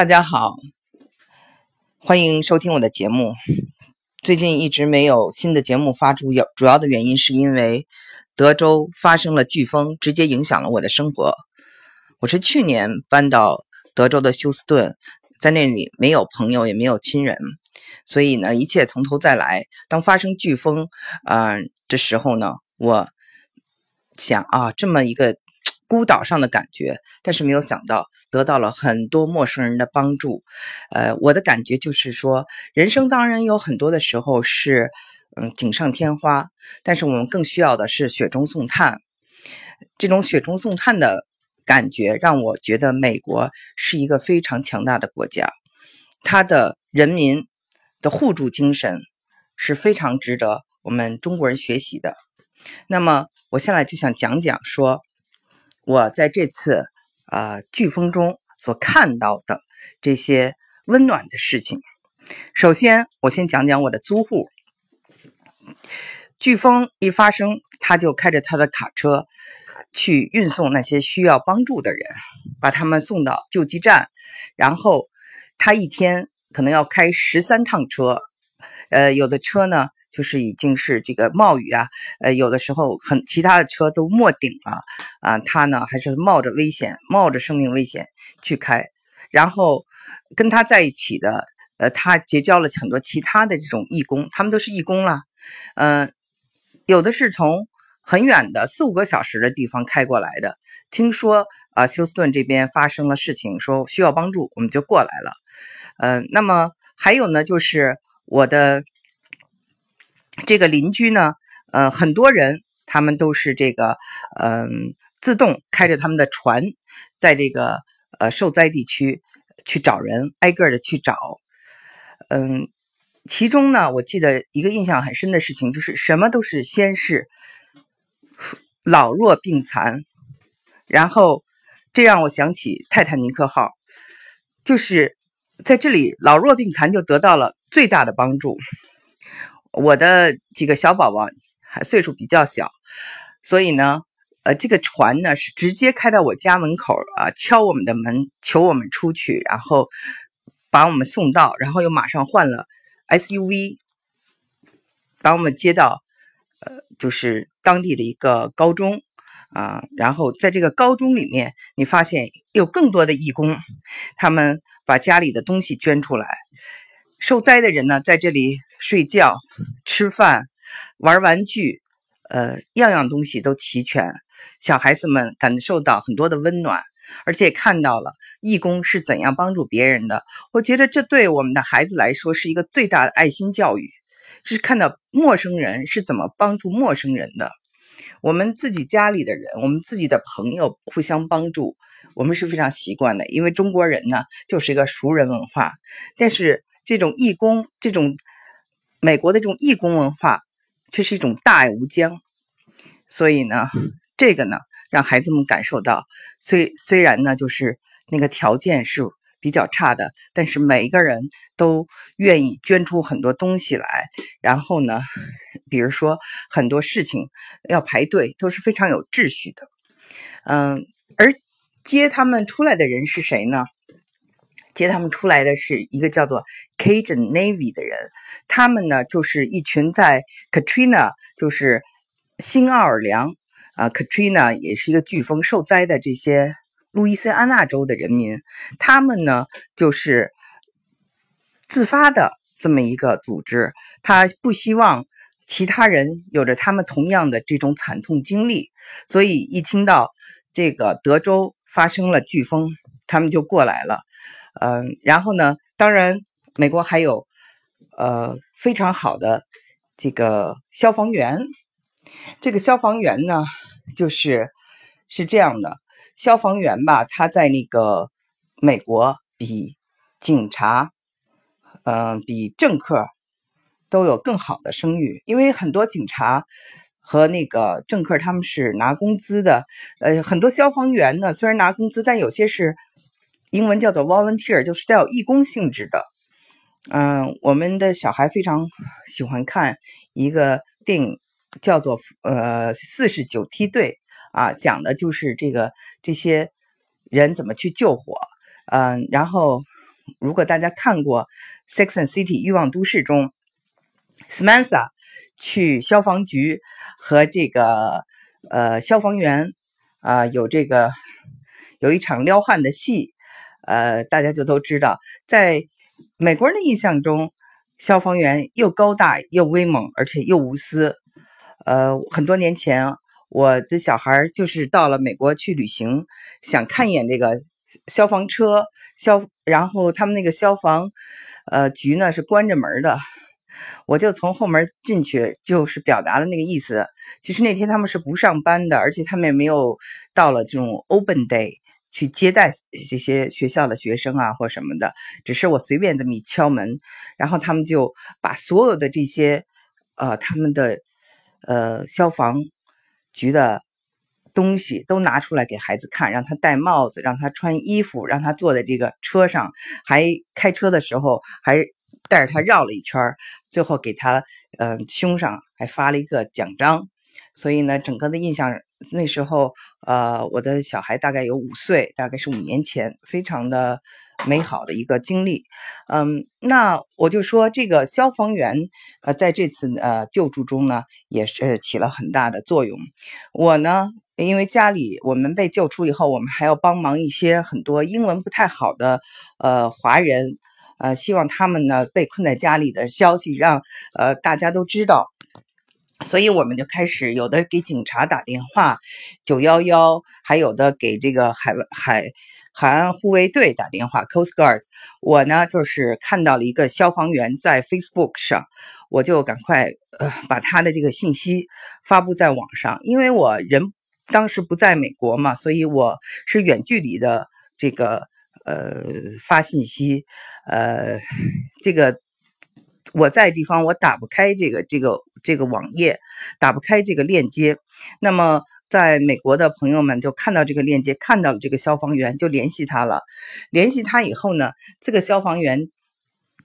大家好，欢迎收听我的节目。最近一直没有新的节目发出，有主要的原因是因为德州发生了飓风，直接影响了我的生活。我是去年搬到德州的休斯顿，在那里没有朋友，也没有亲人，所以呢，一切从头再来。当发生飓风啊的时候呢，我想啊，这么一个。孤岛上的感觉，但是没有想到得到了很多陌生人的帮助。呃，我的感觉就是说，人生当然有很多的时候是嗯锦上添花，但是我们更需要的是雪中送炭。这种雪中送炭的感觉，让我觉得美国是一个非常强大的国家，它的人民的互助精神是非常值得我们中国人学习的。那么，我现在就想讲讲说。我在这次啊飓风中所看到的这些温暖的事情。首先，我先讲讲我的租户。飓风一发生，他就开着他的卡车去运送那些需要帮助的人，把他们送到救济站。然后他一天可能要开十三趟车，呃，有的车呢。就是已经是这个冒雨啊，呃，有的时候很其他的车都没顶了啊，他呢还是冒着危险，冒着生命危险去开。然后跟他在一起的，呃，他结交了很多其他的这种义工，他们都是义工了，嗯，有的是从很远的四五个小时的地方开过来的。听说啊，休斯顿这边发生了事情，说需要帮助，我们就过来了。嗯，那么还有呢，就是我的。这个邻居呢，呃，很多人他们都是这个，嗯，自动开着他们的船，在这个呃受灾地区去找人，挨个的去找。嗯，其中呢，我记得一个印象很深的事情，就是什么都是先是老弱病残，然后这让我想起泰坦尼克号，就是在这里老弱病残就得到了最大的帮助。我的几个小宝宝还岁数比较小，所以呢，呃，这个船呢是直接开到我家门口啊，敲我们的门，求我们出去，然后把我们送到，然后又马上换了 SUV，把我们接到呃，就是当地的一个高中啊，然后在这个高中里面，你发现有更多的义工，他们把家里的东西捐出来，受灾的人呢在这里。睡觉、吃饭、玩玩具，呃，样样东西都齐全。小孩子们感受到很多的温暖，而且看到了义工是怎样帮助别人的。我觉得这对我们的孩子来说是一个最大的爱心教育，就是看到陌生人是怎么帮助陌生人的。我们自己家里的人，我们自己的朋友互相帮助，我们是非常习惯的，因为中国人呢就是一个熟人文化。但是这种义工，这种。美国的这种义工文化，却是一种大爱无疆。所以呢，这个呢，让孩子们感受到，虽虽然呢，就是那个条件是比较差的，但是每一个人都愿意捐出很多东西来。然后呢，比如说很多事情要排队，都是非常有秩序的。嗯，而接他们出来的人是谁呢？接他们出来的是一个叫做 Cajun Navy 的人，他们呢就是一群在 Katrina，就是新奥尔良啊，Katrina 也是一个飓风受灾的这些路易斯安那州的人民，他们呢就是自发的这么一个组织，他不希望其他人有着他们同样的这种惨痛经历，所以一听到这个德州发生了飓风，他们就过来了。嗯，然后呢？当然，美国还有呃非常好的这个消防员。这个消防员呢，就是是这样的，消防员吧，他在那个美国比警察，嗯，比政客都有更好的声誉，因为很多警察和那个政客他们是拿工资的，呃，很多消防员呢虽然拿工资，但有些是。英文叫做 volunteer，就是带有义工性质的。嗯，我们的小孩非常喜欢看一个电影，叫做《呃四十九梯队》啊，讲的就是这个这些人怎么去救火。嗯，然后如果大家看过《Sex and City》欲望都市中，Samantha 去消防局和这个呃消防员啊有这个有一场撩汉的戏，呃，大家就都知道，在美国人的印象中，消防员又高大又威猛，而且又无私。呃，很多年前，我的小孩就是到了美国去旅行，想看一眼这个消防车消，然后他们那个消防呃局呢是关着门的，我就从后门进去，就是表达了那个意思。其实那天他们是不上班的，而且他们也没有到了这种 open day 去接待这些学校的学生啊或什么的，只是我随便这么一敲门，然后他们就把所有的这些呃他们的。呃，消防局的东西都拿出来给孩子看，让他戴帽子，让他穿衣服，让他坐在这个车上，还开车的时候还带着他绕了一圈最后给他嗯胸上还发了一个奖章。所以呢，整个的印象那时候，呃，我的小孩大概有五岁，大概是五年前，非常的。美好的一个经历，嗯，那我就说这个消防员，呃，在这次呃救助中呢，也是起了很大的作用。我呢，因为家里我们被救出以后，我们还要帮忙一些很多英文不太好的呃华人，呃，希望他们呢被困在家里的消息让呃大家都知道，所以我们就开始有的给警察打电话，九幺幺，还有的给这个海海。海岸护卫队打电话，Coast Guard。我呢，就是看到了一个消防员在 Facebook 上，我就赶快呃把他的这个信息发布在网上。因为我人当时不在美国嘛，所以我是远距离的这个呃发信息。呃，这个我在地方我打不开这个这个这个网页，打不开这个链接。那么。在美国的朋友们就看到这个链接，看到了这个消防员，就联系他了。联系他以后呢，这个消防员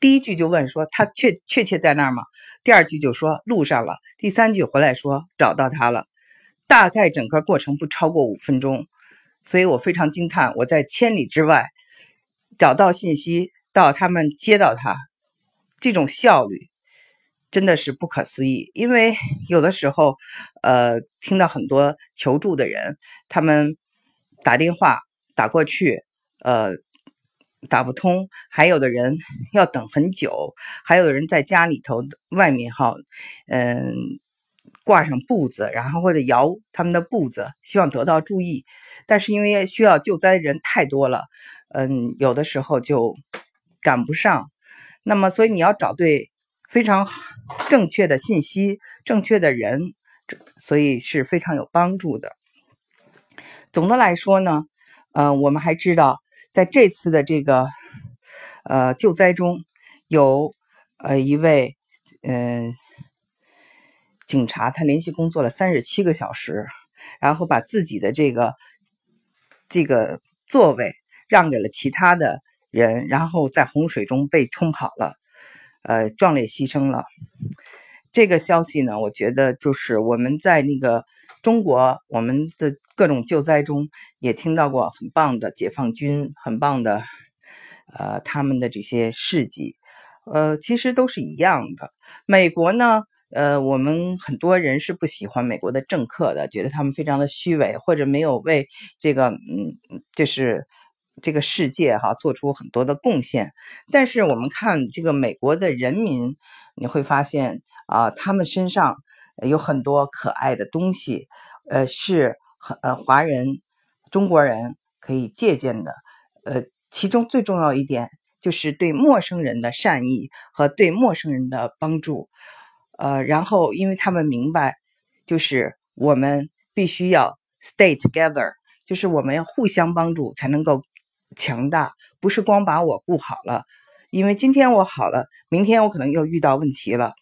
第一句就问说：“他确确切在那儿吗？”第二句就说：“路上了。”第三句回来说：“找到他了。”大概整个过程不超过五分钟，所以我非常惊叹。我在千里之外找到信息，到他们接到他，这种效率。真的是不可思议，因为有的时候，呃，听到很多求助的人，他们打电话打过去，呃，打不通；还有的人要等很久，还有的人在家里头外面哈，嗯，挂上布子，然后或者摇他们的布子，希望得到注意。但是因为需要救灾的人太多了，嗯，有的时候就赶不上。那么，所以你要找对。非常正确的信息，正确的人，这所以是非常有帮助的。总的来说呢，呃，我们还知道，在这次的这个呃救灾中，有呃一位嗯警察，他连续工作了三十七个小时，然后把自己的这个这个座位让给了其他的人，然后在洪水中被冲跑了。呃，壮烈牺牲了。这个消息呢，我觉得就是我们在那个中国，我们的各种救灾中也听到过很棒的解放军，很棒的呃他们的这些事迹。呃，其实都是一样的。美国呢，呃，我们很多人是不喜欢美国的政客的，觉得他们非常的虚伪，或者没有为这个嗯，就是。这个世界哈做出很多的贡献，但是我们看这个美国的人民，你会发现啊，他们身上有很多可爱的东西，呃，是很呃华人、中国人可以借鉴的。呃，其中最重要一点就是对陌生人的善意和对陌生人的帮助。呃，然后因为他们明白，就是我们必须要 stay together，就是我们要互相帮助才能够。强大不是光把我顾好了，因为今天我好了，明天我可能又遇到问题了。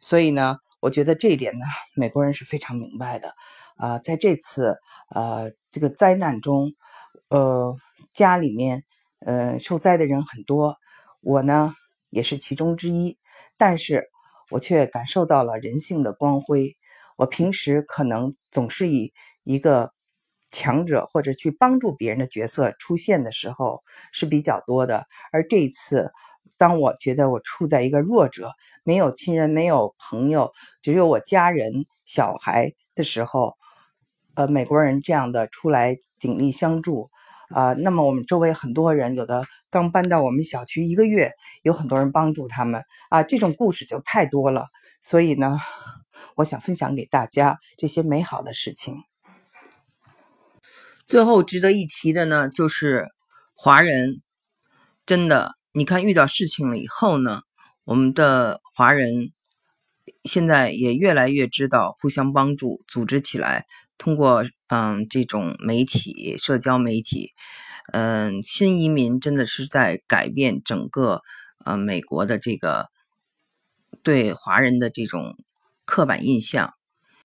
所以呢，我觉得这一点呢，美国人是非常明白的。啊，在这次呃这个灾难中，呃家里面呃受灾的人很多，我呢也是其中之一，但是我却感受到了人性的光辉。我平时可能总是以一个强者或者去帮助别人的角色出现的时候是比较多的。而这一次，当我觉得我处在一个弱者，没有亲人，没有朋友，只有我家人、小孩的时候，呃，美国人这样的出来鼎力相助。啊，那么我们周围很多人，有的刚搬到我们小区一个月，有很多人帮助他们啊，这种故事就太多了。所以呢，我想分享给大家这些美好的事情。最后值得一提的呢，就是华人真的，你看遇到事情了以后呢，我们的华人现在也越来越知道互相帮助，组织起来。通过嗯这种媒体、社交媒体，嗯，新移民真的是在改变整个呃美国的这个对华人的这种刻板印象。